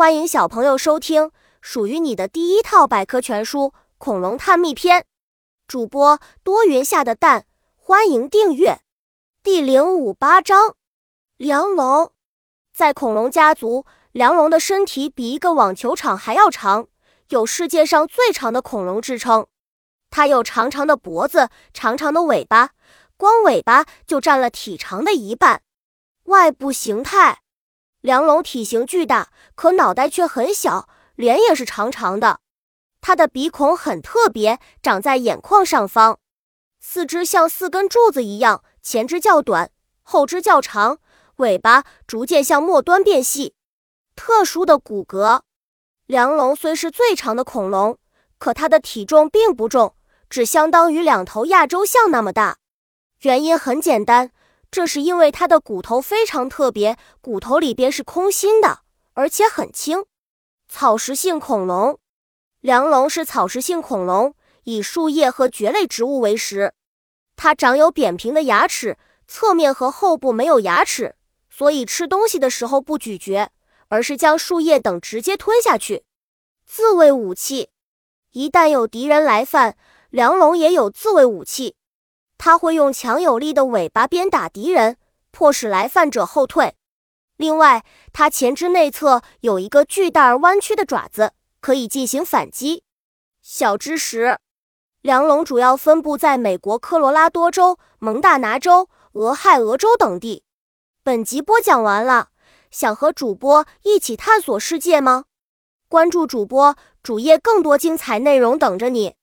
欢迎小朋友收听属于你的第一套百科全书《恐龙探秘篇》。主播多云下的蛋，欢迎订阅。第零五八章：梁龙。在恐龙家族，梁龙的身体比一个网球场还要长，有世界上最长的恐龙之称。它有长长的脖子，长长的尾巴，光尾巴就占了体长的一半。外部形态。梁龙体型巨大，可脑袋却很小，脸也是长长的。它的鼻孔很特别，长在眼眶上方。四肢像四根柱子一样，前肢较短，后肢较长。尾巴逐渐向末端变细。特殊的骨骼。梁龙虽是最长的恐龙，可它的体重并不重，只相当于两头亚洲象那么大。原因很简单。这是因为它的骨头非常特别，骨头里边是空心的，而且很轻。草食性恐龙，梁龙是草食性恐龙，以树叶和蕨类植物为食。它长有扁平的牙齿，侧面和后部没有牙齿，所以吃东西的时候不咀嚼，而是将树叶等直接吞下去。自卫武器，一旦有敌人来犯，梁龙也有自卫武器。它会用强有力的尾巴鞭打敌人，迫使来犯者后退。另外，它前肢内侧有一个巨大而弯曲的爪子，可以进行反击。小知识：梁龙主要分布在美国科罗拉多州、蒙大拿州、俄亥俄州等地。本集播讲完了，想和主播一起探索世界吗？关注主播主页，更多精彩内容等着你。